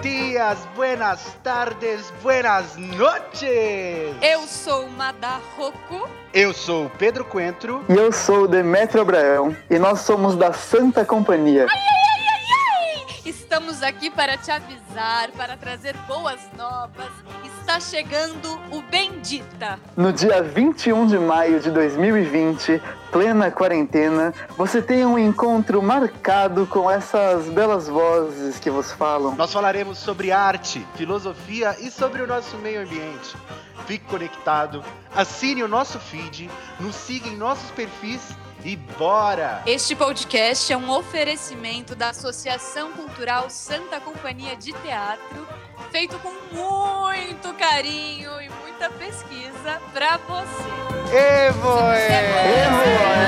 dias, buenas tardes, buenas noches! Eu sou Madá Rocco. Eu sou o Pedro Coentro. E eu sou o Demetrio Abraão. E nós somos da Santa Companhia. Ai, ai, ai, ai, ai! Estamos aqui para te avisar, para trazer boas novas. Está chegando o Bendita. No dia 21 de maio de 2020, plena quarentena, você tem um encontro marcado com essas belas vozes que vos falam. Nós falaremos sobre arte, filosofia e sobre o nosso meio ambiente. Fique conectado, assine o nosso feed, nos siga em nossos perfis e bora! Este podcast é um oferecimento da Associação Cultural Santa Companhia de Teatro, feito com muito carinho e muita pesquisa para você. Evoé! Evoé!